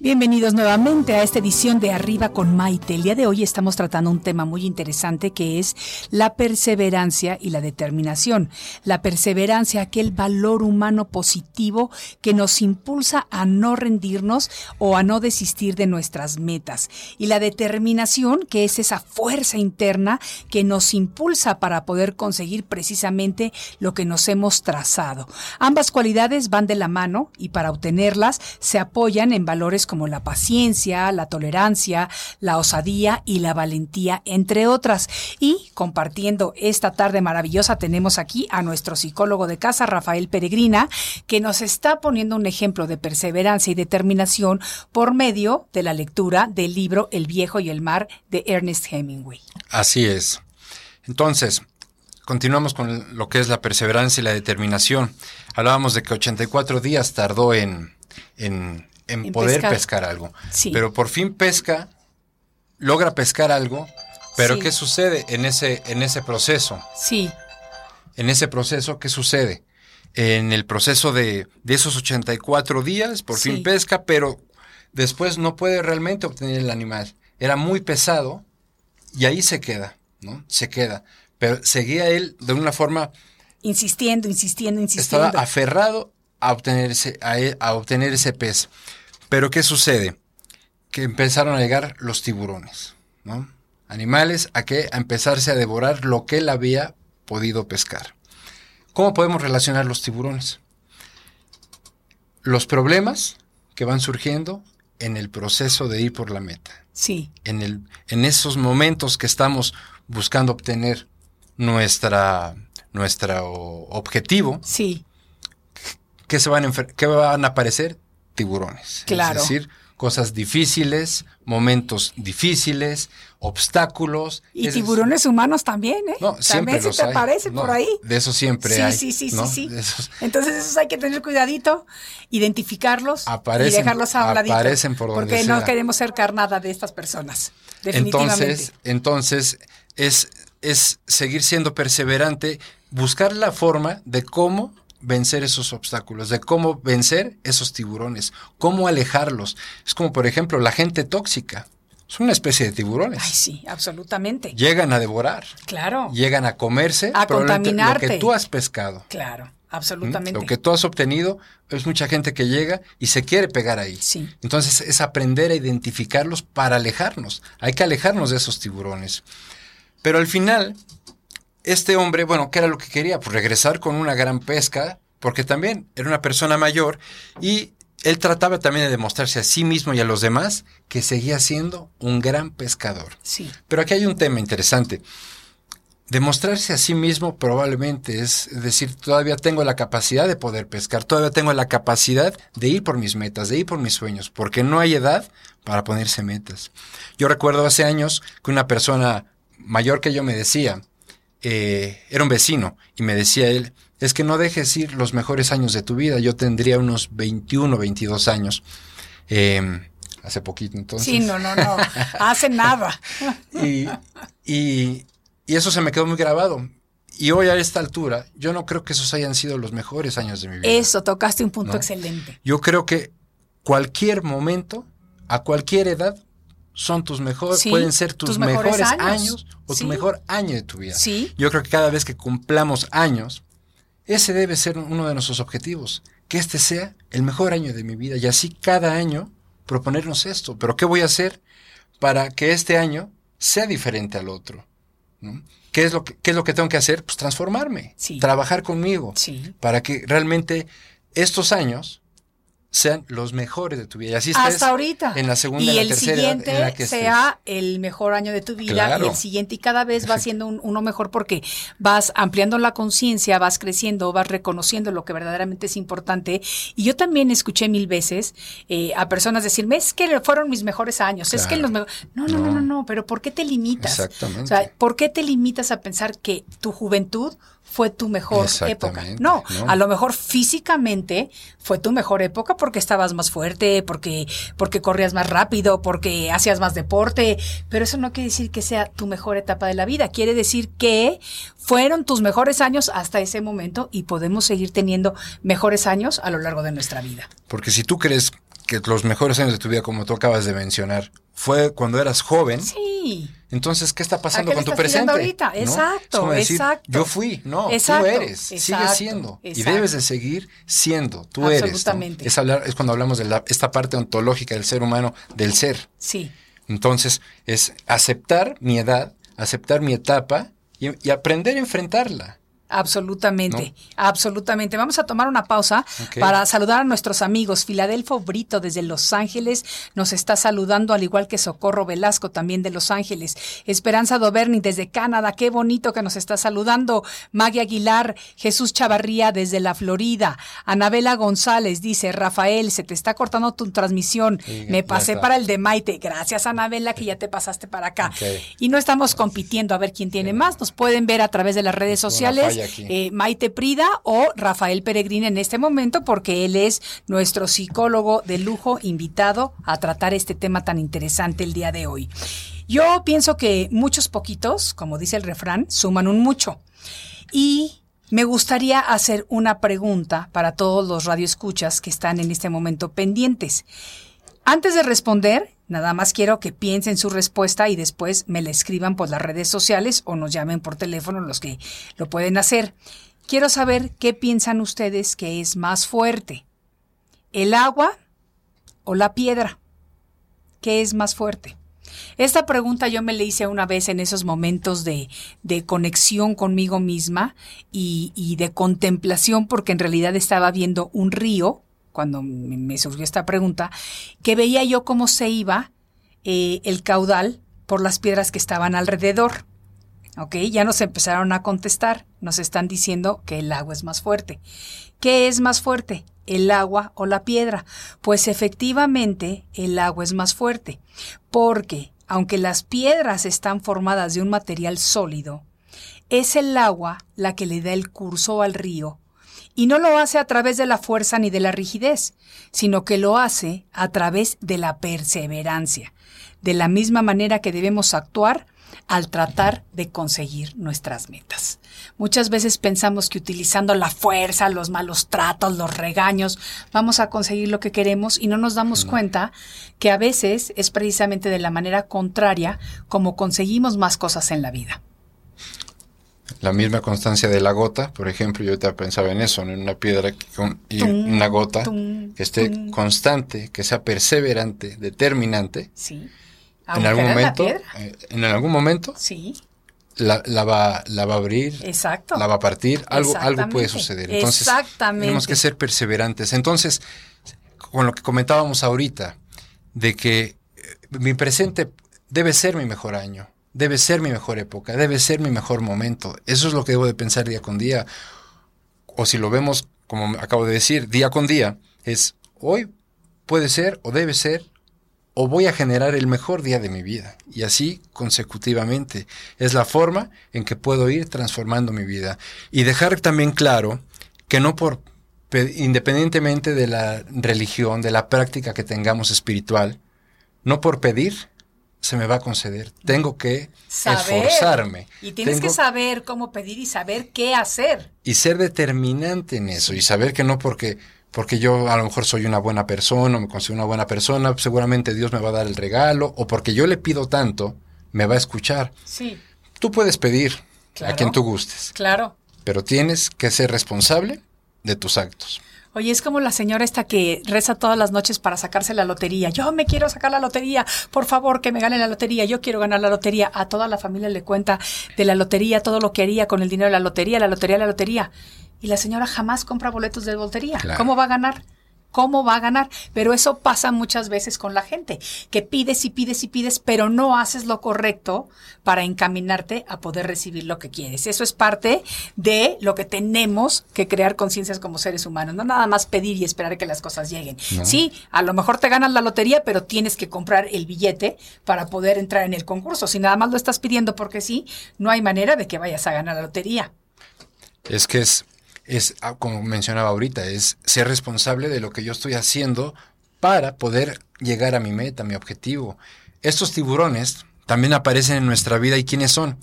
[SPEAKER 2] Bienvenidos nuevamente a esta edición de Arriba con Maite. El día de hoy estamos tratando un tema muy interesante que es la perseverancia y la determinación. La perseverancia, aquel valor humano positivo que nos impulsa a no rendirnos o a no desistir de nuestras metas. Y la determinación, que es esa fuerza interna que nos impulsa para poder conseguir precisamente lo que nos hemos trazado. Ambas cualidades van de la mano y para obtenerlas se apoyan en valores como la paciencia, la tolerancia, la osadía y la valentía, entre otras. Y compartiendo esta tarde maravillosa tenemos aquí a nuestro psicólogo de casa, Rafael Peregrina, que nos está poniendo un ejemplo de perseverancia y determinación por medio de la lectura del libro El viejo y el mar de Ernest Hemingway.
[SPEAKER 4] Así es. Entonces, continuamos con lo que es la perseverancia y la determinación. Hablábamos de que 84 días tardó en, en, en
[SPEAKER 2] En
[SPEAKER 4] poder
[SPEAKER 2] pescar.
[SPEAKER 4] pescar. algo.
[SPEAKER 2] Sí.
[SPEAKER 4] Pero por fin pesca, logra pescar algo, pero
[SPEAKER 2] Sí.
[SPEAKER 4] ¿qué sucede en ese, en ese proceso?
[SPEAKER 2] Sí,
[SPEAKER 4] En ese proceso, ¿qué sucede? En el proceso de, de esos 84 días, por
[SPEAKER 2] Sí.
[SPEAKER 4] fin pesca, pero después no puede realmente obtener el animal. Era muy pesado y ahí se queda, ¿no? Se queda. Pero seguía él de una forma,
[SPEAKER 2] insistiendo, insistiendo, insistiendo.
[SPEAKER 4] estaba aferrado a obtener, ese, a, e- a obtener ese pez. Pero ¿qué sucede? Que empezaron a llegar los tiburones, ¿no? Animales a que a empezarse a devorar lo que él había podido pescar. ¿Cómo podemos relacionar los tiburones? Los problemas que van surgiendo en el proceso de ir por la meta
[SPEAKER 2] Sí,
[SPEAKER 4] en, el, en esos momentos que estamos buscando obtener nuestra, nuestro objetivo,
[SPEAKER 2] sí,
[SPEAKER 4] ¿qué, se van a, qué van a aparecer? Tiburones.
[SPEAKER 2] Claro.
[SPEAKER 4] Es decir, cosas difíciles, momentos difíciles, obstáculos.
[SPEAKER 2] Y
[SPEAKER 4] Es-
[SPEAKER 2] tiburones humanos también, ¿eh?
[SPEAKER 4] No, siempre
[SPEAKER 2] también
[SPEAKER 4] los
[SPEAKER 2] se te
[SPEAKER 4] hay.
[SPEAKER 2] aparece
[SPEAKER 4] No,
[SPEAKER 2] por ahí.
[SPEAKER 4] De eso siempre
[SPEAKER 2] sí,
[SPEAKER 4] hay.
[SPEAKER 2] sí, sí,
[SPEAKER 4] ¿no?
[SPEAKER 2] sí, sí.
[SPEAKER 4] Esos-
[SPEAKER 2] Entonces esos hay que tener cuidadito, identificarlos
[SPEAKER 4] Aparecen-
[SPEAKER 2] y dejarlos a un ladito.
[SPEAKER 4] aparecen por donde
[SPEAKER 2] Porque no queremos ser carnada de estas personas. Definitivamente.
[SPEAKER 4] Entonces, entonces es, es seguir siendo perseverante, buscar la forma de cómo vencer esos obstáculos, de cómo vencer esos tiburones, cómo alejarlos. Es como, por ejemplo, la gente tóxica. Es una especie de tiburones.
[SPEAKER 2] Ay, sí, absolutamente.
[SPEAKER 4] Llegan a devorar,
[SPEAKER 2] Claro,
[SPEAKER 4] llegan a comerse
[SPEAKER 2] A
[SPEAKER 4] probablemente lo
[SPEAKER 2] contaminarte.
[SPEAKER 4] que tú has pescado.
[SPEAKER 2] claro,
[SPEAKER 4] ¿m?
[SPEAKER 2] absolutamente.
[SPEAKER 4] Lo que tú has obtenido es mucha gente que llega y se quiere pegar ahí.
[SPEAKER 2] Sí.
[SPEAKER 4] Entonces es aprender a identificarlos para alejarnos. Hay que alejarnos de esos tiburones. Pero al final, este hombre, bueno, ¿qué era lo que quería? Pues regresar con una gran pesca, porque también era una persona mayor y él trataba también de demostrarse a sí mismo y a los demás que seguía siendo un gran pescador.
[SPEAKER 2] Sí,
[SPEAKER 4] Pero aquí hay un tema interesante. Demostrarse a sí mismo probablemente es, es decir, todavía tengo la capacidad de poder pescar, todavía tengo la capacidad de ir por mis metas, de ir por mis sueños, porque no hay edad para ponerse metas. Yo recuerdo hace años que una persona mayor que yo me decía, eh, era un vecino, y me decía él, es que no dejes ir los mejores años de tu vida. Yo tendría unos 21, 22 años. eh, hace poquito entonces.
[SPEAKER 2] sí, no, no, no. Hace nada.
[SPEAKER 4] Y, y- y eso se me quedó muy grabado. y hoy a esta altura, yo no creo que esos hayan sido los mejores años de mi vida.
[SPEAKER 2] Eso, tocaste un punto
[SPEAKER 4] ¿no?
[SPEAKER 2] excelente.
[SPEAKER 4] Yo creo que cualquier momento, a cualquier edad, son tus mejores,
[SPEAKER 2] Sí,
[SPEAKER 4] pueden ser tus,
[SPEAKER 2] tus mejores
[SPEAKER 4] mejores,
[SPEAKER 2] años.
[SPEAKER 4] años. o
[SPEAKER 2] Sí.
[SPEAKER 4] tu mejor año de tu vida.
[SPEAKER 2] Sí.
[SPEAKER 4] Yo creo que cada vez que cumplamos años, ese debe ser uno de nuestros objetivos, que este sea el mejor año de mi vida y así cada año proponernos esto. Pero ¿qué voy a hacer para que este año sea diferente al otro? ¿no? ¿Qué, es lo que, ¿Qué es lo que tengo que hacer? Pues transformarme, trabajar conmigo,
[SPEAKER 2] Sí.
[SPEAKER 4] para que realmente estos años sean los mejores de tu vida. Y así estés
[SPEAKER 2] Hasta ahorita.
[SPEAKER 4] en la segunda
[SPEAKER 2] y
[SPEAKER 4] la
[SPEAKER 2] el
[SPEAKER 4] tercera
[SPEAKER 2] siguiente
[SPEAKER 4] en la que
[SPEAKER 2] sea el mejor año de tu vida
[SPEAKER 4] Claro.
[SPEAKER 2] y el siguiente y cada vez va siendo un- uno mejor porque vas ampliando la conciencia, vas creciendo, vas reconociendo lo que verdaderamente es importante. Y yo también escuché mil veces eh, a personas decirme, es que fueron mis mejores años, es que los me-". no, no, no, no, no, pero ¿por qué te limitas?
[SPEAKER 4] Exactamente.
[SPEAKER 2] O sea, ¿por qué te limitas a pensar que tu juventud fue tu mejor época? ¿no? a lo mejor físicamente fue tu mejor época porque estabas más fuerte, porque, porque corrías más rápido, porque hacías más deporte, pero eso no quiere decir que sea tu mejor etapa de la vida. Quiere decir que fueron tus mejores años hasta ese momento y podemos seguir teniendo mejores años a lo largo de nuestra vida.
[SPEAKER 4] Porque si tú crees que los mejores años de tu vida, como tú acabas de mencionar, fue cuando eras joven,
[SPEAKER 2] Sí.
[SPEAKER 4] entonces, ¿qué está pasando
[SPEAKER 2] ¿A qué
[SPEAKER 4] con tu presente?
[SPEAKER 2] ahorita?
[SPEAKER 4] ¿No?
[SPEAKER 2] Exacto,
[SPEAKER 4] decir,
[SPEAKER 2] exacto.
[SPEAKER 4] Yo fui, no,
[SPEAKER 2] Exacto,
[SPEAKER 4] tú eres, sigues
[SPEAKER 2] exacto,
[SPEAKER 4] siendo. Y debes de seguir siendo, tú eres. ¿no? Es, hablar, es cuando hablamos de la- esta parte ontológica del ser humano, del ser.
[SPEAKER 2] Sí.
[SPEAKER 4] Entonces, es aceptar mi edad, aceptar mi etapa y, y aprender a enfrentarla.
[SPEAKER 2] Absolutamente, absolutamente. Vamos a tomar una pausa para saludar a nuestros amigos. Filadelfo Brito desde Los Ángeles nos está saludando, al igual que Socorro Velasco también de Los Ángeles. Esperanza Doberni desde Canadá, qué bonito que nos está saludando. Maggie Aguilar, Jesús Chavarría desde la Florida. Anabela González dice, Rafael, se te está cortando tu transmisión.
[SPEAKER 4] Sí,
[SPEAKER 2] Me pasé para el de Maite. Gracias, Anabela, que ya te pasaste para acá. Y no estamos compitiendo a ver quién tiene más. Nos pueden ver a través de las redes sociales. Eh, Maite Prida o Rafael Peregrín en este momento, porque él es nuestro psicólogo de lujo invitado a tratar este tema tan interesante el día de hoy. Yo pienso que muchos poquitos, como dice el refrán, suman un mucho. Y me gustaría hacer una pregunta para todos los radioescuchas que están en este momento pendientes. Antes de responder, nada más quiero que piensen su respuesta y después me la escriban por las redes sociales o nos llamen por teléfono los que lo pueden hacer. Quiero saber qué piensan ustedes que es más fuerte, el agua o la piedra. ¿Qué es más fuerte? Esta pregunta yo me la hice una vez en esos momentos de, de conexión conmigo misma y, y de contemplación, porque en realidad estaba viendo un río, cuando me, surgió esta pregunta, que veía yo cómo se iba eh, el caudal por las piedras que estaban alrededor. ¿Ok? Ya nos empezaron a contestar, nos están diciendo que el agua es más fuerte. ¿Qué es más fuerte? ¿El agua o la piedra? Pues efectivamente el agua es más fuerte, porque aunque las piedras están formadas de un material sólido, es el agua la que le da el curso al río y no lo hace a través de la fuerza ni de la rigidez, sino que lo hace a través de la perseverancia, de la misma manera que debemos actuar al tratar de conseguir nuestras metas. Muchas veces pensamos que utilizando la fuerza, los malos tratos, los regaños, vamos a conseguir lo que queremos y no nos damos cuenta que a veces es precisamente de la manera contraria como conseguimos más cosas en la vida.
[SPEAKER 4] La misma constancia de la gota, por ejemplo, yo te pensaba en eso, ¿no? en una piedra con- y
[SPEAKER 2] Tum,
[SPEAKER 4] una gota
[SPEAKER 2] tum,
[SPEAKER 4] que esté
[SPEAKER 2] tum.
[SPEAKER 4] constante, que sea perseverante, determinante.
[SPEAKER 2] Sí.
[SPEAKER 4] En algún momento, eh, en algún momento
[SPEAKER 2] Sí,
[SPEAKER 4] la, la va, la va a abrir,
[SPEAKER 2] exacto.
[SPEAKER 4] la va a partir, algo, algo puede suceder. Entonces,
[SPEAKER 2] Exactamente.
[SPEAKER 4] tenemos que ser perseverantes. Entonces, con lo que comentábamos ahorita, de que eh, mi presente debe ser mi mejor año, debe ser mi mejor época, debe ser mi mejor momento. Eso es lo que debo de pensar día con día. O si lo vemos, como acabo de decir, día con día, es hoy puede ser o debe ser o voy a generar el mejor día de mi vida. Y así consecutivamente. Es la forma en que puedo ir transformando mi vida. Y dejar también claro que no por, pe- independientemente de la religión, de la práctica que tengamos espiritual, no por pedir, se me va a conceder. Tengo que
[SPEAKER 2] Saber.
[SPEAKER 4] esforzarme.
[SPEAKER 2] Y tienes
[SPEAKER 4] Tengo-
[SPEAKER 2] que saber cómo pedir y saber qué hacer.
[SPEAKER 4] y ser determinante en eso y saber que no porque porque yo a lo mejor soy una buena persona o me considero una buena persona, seguramente Dios me va a dar el regalo o porque yo le pido tanto, me va a escuchar.
[SPEAKER 2] Sí,
[SPEAKER 4] Tú puedes pedir
[SPEAKER 2] Claro.
[SPEAKER 4] a quien tú gustes,
[SPEAKER 2] claro.
[SPEAKER 4] pero tienes que ser responsable de tus actos.
[SPEAKER 2] Oye, es como la señora esta que reza todas las noches para sacarse la lotería. Yo me quiero sacar la lotería, por favor, que me gane la lotería. Yo quiero ganar la lotería. A toda la familia le cuenta de la lotería, todo lo que haría con el dinero de la lotería, la lotería, la lotería. Y la señora jamás compra boletos de lotería.
[SPEAKER 4] Claro.
[SPEAKER 2] ¿Cómo va a ganar? ¿Cómo va a ganar? Pero eso pasa muchas veces con la gente, que pides y pides y pides, pero no haces lo correcto para encaminarte a poder recibir lo que quieres. Eso es parte de lo que tenemos que crear conciencias como seres humanos, no nada más pedir y esperar que las cosas lleguen.
[SPEAKER 4] No.
[SPEAKER 2] Sí, a lo mejor te ganas la lotería, pero tienes que comprar el billete para poder entrar en el concurso. Si nada más lo estás pidiendo porque sí, no hay manera de que vayas a ganar la lotería.
[SPEAKER 4] Es que es, es ah, como mencionaba ahorita, es ser responsable de lo que yo estoy haciendo para poder llegar a mi meta, a mi objetivo. Estos tiburones también aparecen en nuestra vida y ¿quiénes son?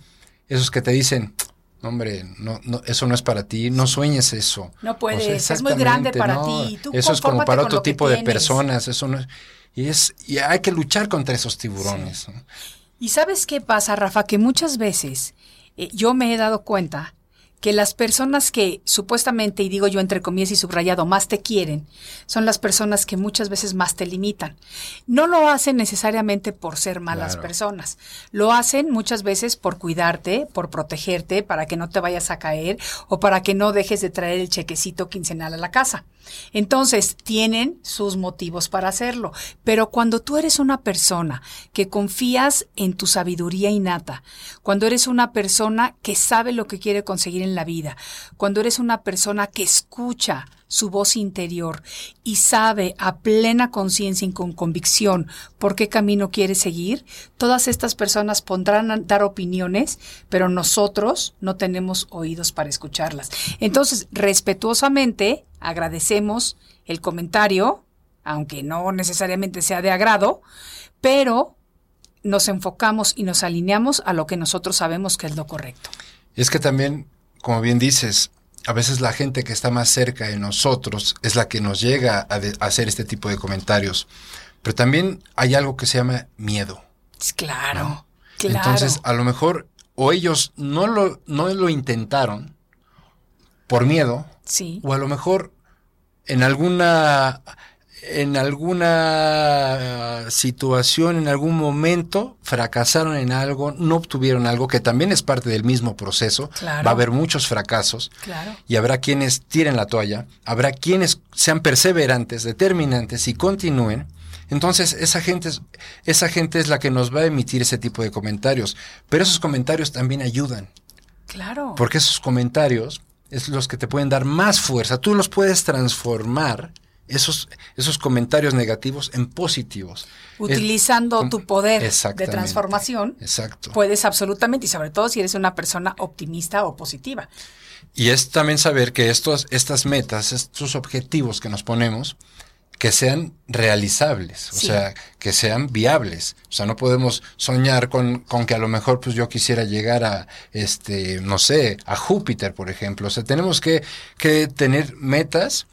[SPEAKER 4] Esos que te dicen, hombre, no, no, eso no es para ti, no sueñes eso.
[SPEAKER 2] No puedes, es muy grande para
[SPEAKER 4] no,
[SPEAKER 2] ti, tú
[SPEAKER 4] eso es como para otro tipo de personas, eso no es, y es, y hay que luchar contra esos tiburones.
[SPEAKER 2] Y sabes qué pasa, Rafa, que muchas veces eh, yo me he dado cuenta que las personas que supuestamente, y digo yo entre comillas y subrayado, más te quieren, son las personas que muchas veces más te limitan. No lo hacen necesariamente por ser malas
[SPEAKER 4] Claro.
[SPEAKER 2] personas, lo hacen muchas veces por cuidarte, por protegerte, para que no te vayas a caer o para que no dejes de traer el chequecito quincenal a la casa. Entonces, tienen sus motivos para hacerlo. Pero cuando tú eres una persona que confías en tu sabiduría innata, cuando eres una persona que sabe lo que quiere conseguir en la vida, cuando eres una persona que escucha su voz interior y sabe a plena conciencia y con convicción por qué camino quiere seguir, todas estas personas podrán a- dar opiniones, pero nosotros no tenemos oídos para escucharlas. Entonces, respetuosamente, agradecemos el comentario, aunque no necesariamente sea de agrado, pero nos enfocamos y nos alineamos a lo que nosotros sabemos que es lo correcto.
[SPEAKER 4] Es que también, como bien dices, a veces la gente que está más cerca de nosotros es la que nos llega a, de- a hacer este tipo de comentarios. Pero también hay algo que se llama miedo.
[SPEAKER 2] Claro,
[SPEAKER 4] ¿no?
[SPEAKER 2] claro.
[SPEAKER 4] Entonces, a lo mejor, o ellos no lo, no lo intentaron por miedo,
[SPEAKER 2] sí.
[SPEAKER 4] o a lo mejor en alguna en alguna situación, en algún momento, fracasaron en algo, no obtuvieron algo, que también es parte del mismo proceso.
[SPEAKER 2] Claro.
[SPEAKER 4] Va a haber muchos fracasos
[SPEAKER 2] Claro.
[SPEAKER 4] y habrá quienes tiren la toalla, habrá quienes sean perseverantes, determinantes y continúen. Entonces, esa gente, es, esa gente es la que nos va a emitir ese tipo de comentarios. Pero esos comentarios también ayudan.
[SPEAKER 2] Claro.
[SPEAKER 4] Porque esos comentarios es los que te pueden dar más fuerza. Tú los puedes transformar, esos, esos comentarios negativos, en positivos.
[SPEAKER 2] Utilizando
[SPEAKER 4] Es-
[SPEAKER 2] tu poder de transformación,
[SPEAKER 4] Exacto.
[SPEAKER 2] puedes absolutamente, y sobre todo si eres una persona optimista o positiva.
[SPEAKER 4] Y es también saber que estos, estas metas, estos objetivos que nos ponemos, que sean realizables, o
[SPEAKER 2] Sí.
[SPEAKER 4] sea, que sean viables. O sea, no podemos soñar con, con que a lo mejor pues yo quisiera llegar a, este, no sé, a Júpiter, por ejemplo. O sea, tenemos que, que tener metas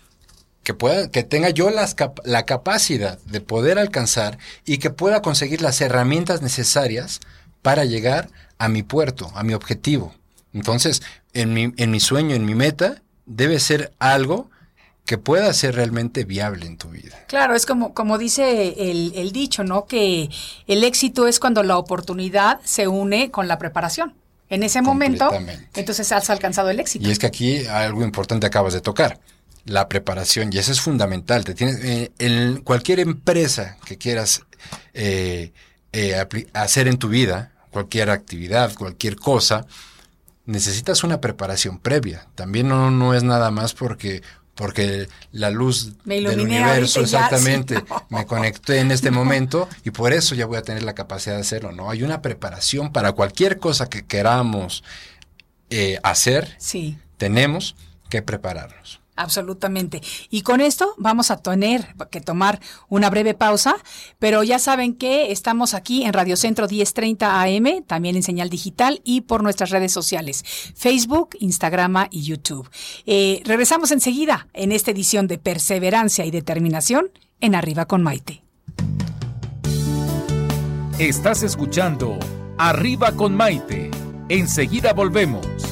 [SPEAKER 4] que pueda, que tenga yo las la capacidad de poder alcanzar y que pueda conseguir las herramientas necesarias para llegar a mi puerto, a mi objetivo. Entonces, en mi, en mi sueño, en mi meta, debe ser algo que pueda ser realmente viable en tu vida.
[SPEAKER 2] Claro, es como, como dice el, el dicho, ¿no? Que el éxito es cuando la oportunidad se une con la preparación. En ese momento, entonces has alcanzado el éxito.
[SPEAKER 4] Y es que aquí algo importante acabas de tocar, la preparación, y eso es fundamental. Te tienes, eh, en cualquier empresa que quieras eh, eh, hacer en tu vida, cualquier actividad, cualquier cosa, necesitas una preparación previa. También no, no es nada más porque porque la luz del universo exactamente
[SPEAKER 2] sí, no.
[SPEAKER 4] me conecté en este momento y por eso ya voy a tener la capacidad de hacerlo, ¿no? Hay una preparación para cualquier cosa que queramos eh, hacer,
[SPEAKER 2] Sí.
[SPEAKER 4] tenemos que prepararnos.
[SPEAKER 2] Absolutamente. Y con esto vamos a tener que tomar una breve pausa, pero ya saben que estamos aquí en Radio Centro 1030 AM, también en señal digital y por nuestras redes sociales, Facebook, Instagram y YouTube. Eh, regresamos enseguida en esta edición de Perseverancia y Determinación en Arriba con Maite.
[SPEAKER 3] Estás escuchando Arriba con Maite. Enseguida volvemos.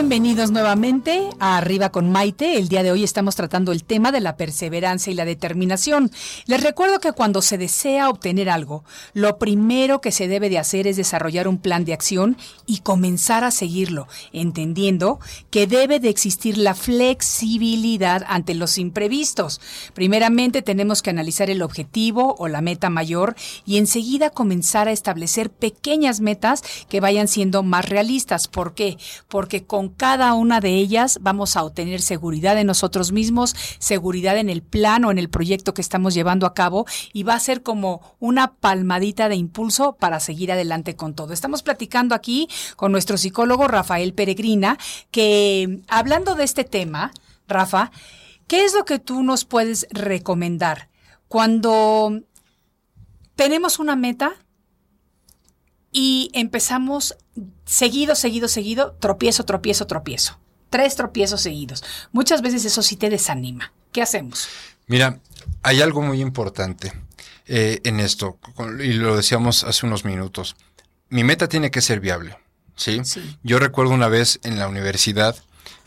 [SPEAKER 2] Bienvenidos nuevamente a Arriba con Maite. El día de hoy estamos tratando el tema de la perseverancia y la determinación. Les recuerdo que cuando se desea obtener algo, lo primero que se debe de hacer es desarrollar un plan de acción y comenzar a seguirlo, entendiendo que debe de existir la flexibilidad ante los imprevistos. Primeramente tenemos que analizar el objetivo o la meta mayor y enseguida comenzar a establecer pequeñas metas que vayan siendo más realistas. ¿Por qué? Porque con cada una de ellas vamos a obtener seguridad en nosotros mismos, seguridad en el plan o en el proyecto que estamos llevando a cabo y va a ser como una palmadita de impulso para seguir adelante con todo. Estamos platicando aquí con nuestro psicólogo Rafael Peregrina, que hablando de este tema, Rafa, ¿qué es lo que tú nos puedes recomendar cuando tenemos una meta y empezamos seguido, seguido, seguido, tropiezo, tropiezo, tropiezo. Tres tropiezos seguidos. Muchas veces eso sí te desanima. ¿Qué hacemos?
[SPEAKER 4] Mira, hay algo muy importante eh, en esto, y lo decíamos hace unos minutos. Mi meta tiene que ser viable. ¿sí?
[SPEAKER 2] Sí.
[SPEAKER 4] Yo recuerdo una vez en la universidad,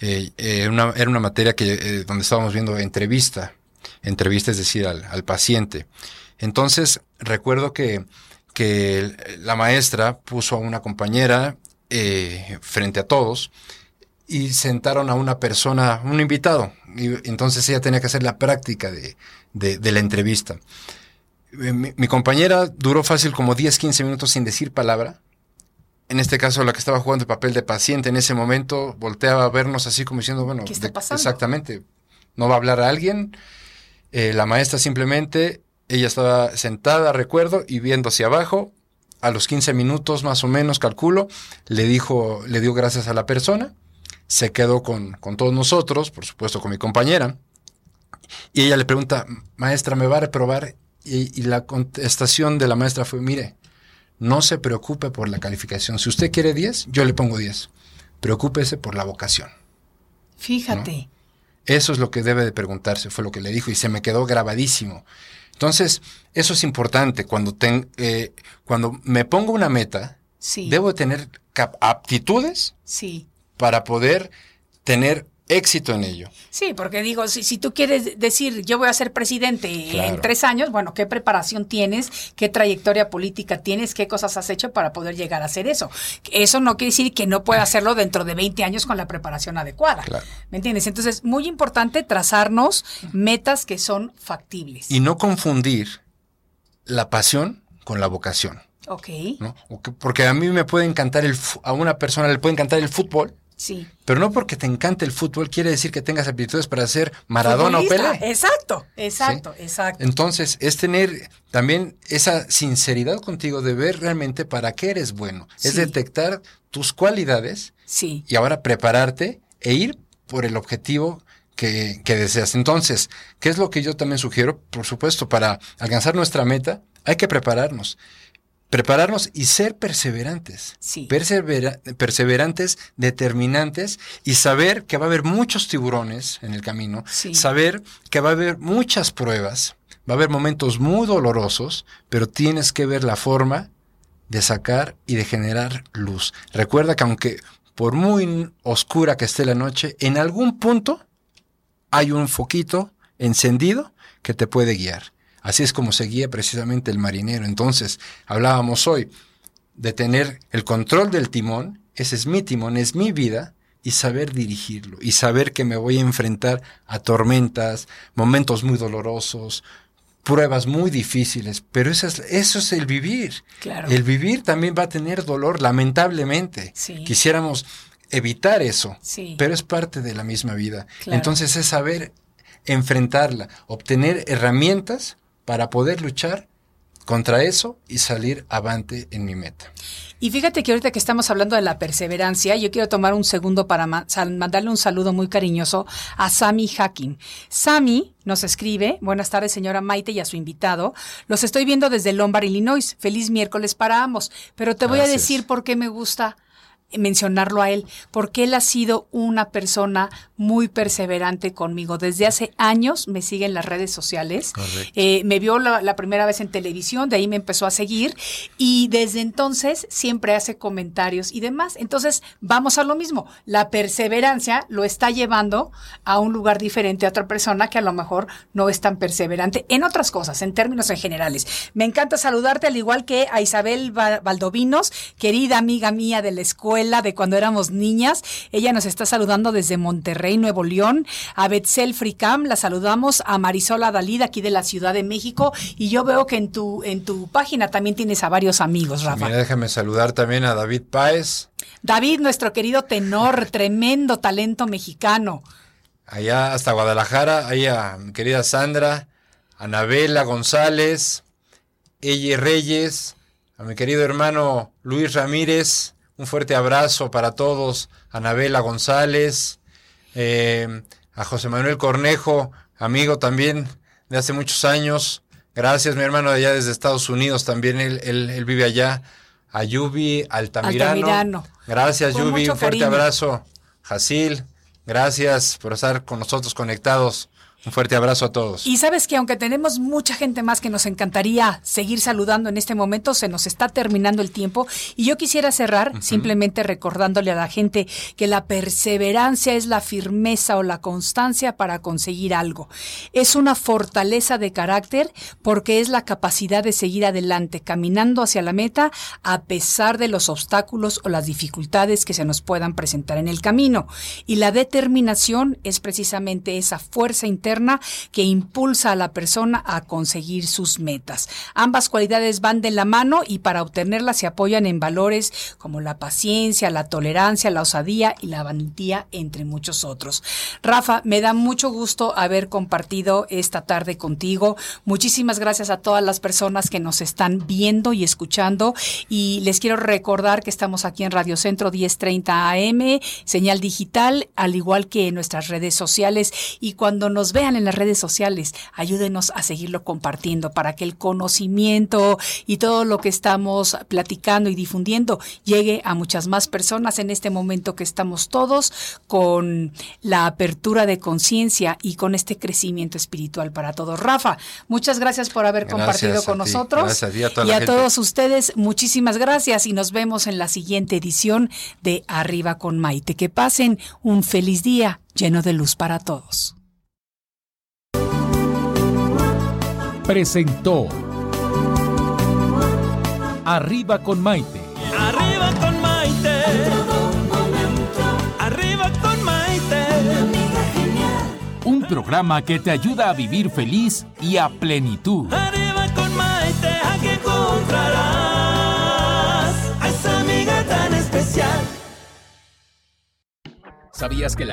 [SPEAKER 4] eh, eh, una- era una materia que, donde estábamos viendo entrevista, entrevista es decir, al, al paciente. Entonces, recuerdo que, que la maestra puso a una compañera eh, frente a todos y sentaron a una persona, un invitado. Y entonces ella tenía que hacer la práctica de, de- de la entrevista. Eh, Mi, mi compañera duró fácil como 10, 15 minutos sin decir palabra. En este caso, la que estaba jugando el papel de paciente en ese momento volteaba a vernos así como diciendo, bueno,
[SPEAKER 2] ¿Qué está
[SPEAKER 4] de-
[SPEAKER 2] pasando?
[SPEAKER 4] exactamente, no va a hablar a alguien. Eh, la maestra simplemente, ella estaba sentada, recuerdo, y viendo hacia abajo. A los 15 minutos más o menos, calculo, le dijo, le dio gracias a la persona se quedó con, con todos nosotros, por supuesto con mi compañera, y ella le pregunta, maestra, ¿me va a reprobar? Y, y la contestación de la maestra fue, mire, no se preocupe por la calificación. Si usted quiere 10, yo le pongo 10. Preocúpese por la vocación.
[SPEAKER 2] Fíjate.
[SPEAKER 4] Eso es lo que debe de preguntarse, fue lo que le dijo y se me quedó grabadísimo. Entonces, eso es importante. Cuando, ten- eh, cuando me pongo una meta,
[SPEAKER 2] Sí.
[SPEAKER 4] debo tener aptitudes
[SPEAKER 2] Sí.
[SPEAKER 4] para poder tener éxito en ello.
[SPEAKER 2] Sí, porque digo, si, si tú quieres decir yo voy a ser presidente en tres años, bueno, ¿qué preparación tienes? ¿Qué trayectoria política tienes? ¿Qué cosas has hecho para poder llegar a hacer eso? Eso no quiere decir que no pueda hacerlo dentro de 20 años con la preparación adecuada.
[SPEAKER 4] Claro.
[SPEAKER 2] ¿Me entiendes? Entonces, muy importante trazarnos metas que son factibles.
[SPEAKER 4] Y no confundir la pasión con la vocación.
[SPEAKER 2] ok,
[SPEAKER 4] Porque a mí me puede encantar el a una persona le puede encantar el fútbol,
[SPEAKER 2] sí.
[SPEAKER 4] pero no porque te encante el fútbol quiere decir que tengas aptitudes para ser Maradona o. Pelé.
[SPEAKER 2] Exacto, exacto, exacto.
[SPEAKER 4] Entonces, es tener también esa sinceridad contigo de ver realmente para qué eres bueno. Es detectar tus cualidades
[SPEAKER 2] Sí,
[SPEAKER 4] y ahora prepararte e ir por el objetivo que, que deseas. Entonces, ¿qué es lo que yo también sugiero? Por supuesto, para alcanzar nuestra meta hay que prepararnos. Prepararnos y ser perseverantes.
[SPEAKER 2] Sí.
[SPEAKER 4] Persevera- perseverantes, determinantes y saber que va a haber muchos tiburones en el camino.
[SPEAKER 2] Sí.
[SPEAKER 4] Saber que va a haber muchas pruebas. Va a haber momentos muy dolorosos, pero tienes que ver la forma de sacar y de generar luz. Recuerda que aunque por muy oscura que esté la noche, en algún punto hay un foquito encendido que te puede guiar. Así es como se guía precisamente el marinero. Entonces, hablábamos hoy de tener el control del timón, ese es mi timón, es mi vida, y saber dirigirlo, y saber que me voy a enfrentar a tormentas, momentos muy dolorosos, pruebas muy difíciles, pero eso es, eso es el vivir.
[SPEAKER 2] Claro.
[SPEAKER 4] El vivir también va a tener dolor, lamentablemente.
[SPEAKER 2] Sí.
[SPEAKER 4] Quisiéramos evitar eso,
[SPEAKER 2] Sí.
[SPEAKER 4] pero es parte de la misma vida.
[SPEAKER 2] Claro.
[SPEAKER 4] Entonces es saber enfrentarla, obtener herramientas para poder luchar contra eso y salir avante en mi meta.
[SPEAKER 2] Y fíjate que ahorita que estamos hablando de la perseverancia, yo quiero tomar un segundo para ma- mandarle un saludo muy cariñoso a Sami Hacking. Sami nos escribe, buenas tardes señora Maite y a su invitado, los estoy viendo desde Lombard, Illinois, feliz miércoles para ambos, pero te voy a decir por qué me gusta mencionarlo a él, porque él ha sido una persona muy perseverante conmigo. Desde hace años me sigue en las redes sociales. Eh, me vio la, la primera vez en televisión, de ahí me empezó a seguir y desde entonces siempre hace comentarios y demás. Entonces vamos a lo mismo. La perseverancia lo está llevando a un lugar diferente a otra persona que a lo mejor no es tan perseverante en otras cosas, en términos en generales. Me encanta saludarte al igual que a Isabel Valdovinos, querida amiga mía de la escuela de cuando éramos niñas. Ella nos está saludando desde Monterrey, Nuevo León. A Betzel Fricam la saludamos. A Marisola Dalí de aquí de la Ciudad de México. Y yo veo que en tu, en tu página también tienes a varios amigos, Rafa.
[SPEAKER 4] Mira, déjame saludar también a David Páez,
[SPEAKER 2] David, nuestro querido tenor, tremendo talento mexicano.
[SPEAKER 4] allá hasta Guadalajara, ahí a mi querida Sandra, Anabela González, Ella Reyes, a mi querido hermano Luis Ramírez, un fuerte abrazo para todos, Anabela González, eh, a José Manuel Cornejo, amigo también de hace muchos años, gracias mi hermano de allá desde Estados Unidos, también él, él- él vive allá, a Yubi Altamirano,
[SPEAKER 2] Altamirano.
[SPEAKER 4] gracias
[SPEAKER 2] Con
[SPEAKER 4] Yubi, un fuerte
[SPEAKER 2] cariño.
[SPEAKER 4] abrazo, Jacil, gracias por estar con nosotros conectados. Un fuerte abrazo a todos.
[SPEAKER 2] Y sabes que aunque tenemos mucha gente más que nos encantaría seguir saludando en este momento, se nos está terminando el tiempo y yo quisiera cerrar simplemente recordándole a la gente que la perseverancia es la firmeza o la constancia para conseguir algo. Es una fortaleza de carácter porque es la capacidad de seguir adelante, caminando hacia la meta a pesar de los obstáculos o las dificultades que se nos puedan presentar en el camino. Y la determinación es precisamente esa fuerza interna que impulsa a la persona a conseguir sus metas. Ambas cualidades van de la mano y para obtenerlas se apoyan en valores como la paciencia, la tolerancia, la osadía y la valentía, entre muchos otros. Rafa, me da mucho gusto haber compartido esta tarde contigo. Muchísimas gracias a todas las personas que nos están viendo y escuchando y les quiero recordar que estamos aquí en Radio Centro 1030 AM, señal digital, al igual que en nuestras redes sociales y cuando nos vean en las redes sociales, ayúdenos a seguirlo compartiendo para que el conocimiento y todo lo que estamos platicando y difundiendo llegue a muchas más personas en este momento que estamos todos con la apertura de conciencia y con este crecimiento espiritual para todos. Rafa, muchas gracias por haber
[SPEAKER 4] Gracias
[SPEAKER 2] compartido con
[SPEAKER 4] ti.
[SPEAKER 2] nosotros
[SPEAKER 4] Gracias a ti, a toda
[SPEAKER 2] y a
[SPEAKER 4] gente.
[SPEAKER 2] todos ustedes muchísimas gracias y nos vemos en la siguiente edición de Arriba con Maite. Que pasen un feliz día lleno de luz para todos.
[SPEAKER 3] Presentó Arriba con Maite.
[SPEAKER 1] Arriba con Maite. Arriba con Maite.
[SPEAKER 3] Un programa que te ayuda a vivir feliz y a plenitud.
[SPEAKER 1] Arriba con Maite, aquí encontrarás a esa amiga tan especial.
[SPEAKER 3] ¿Sabías que la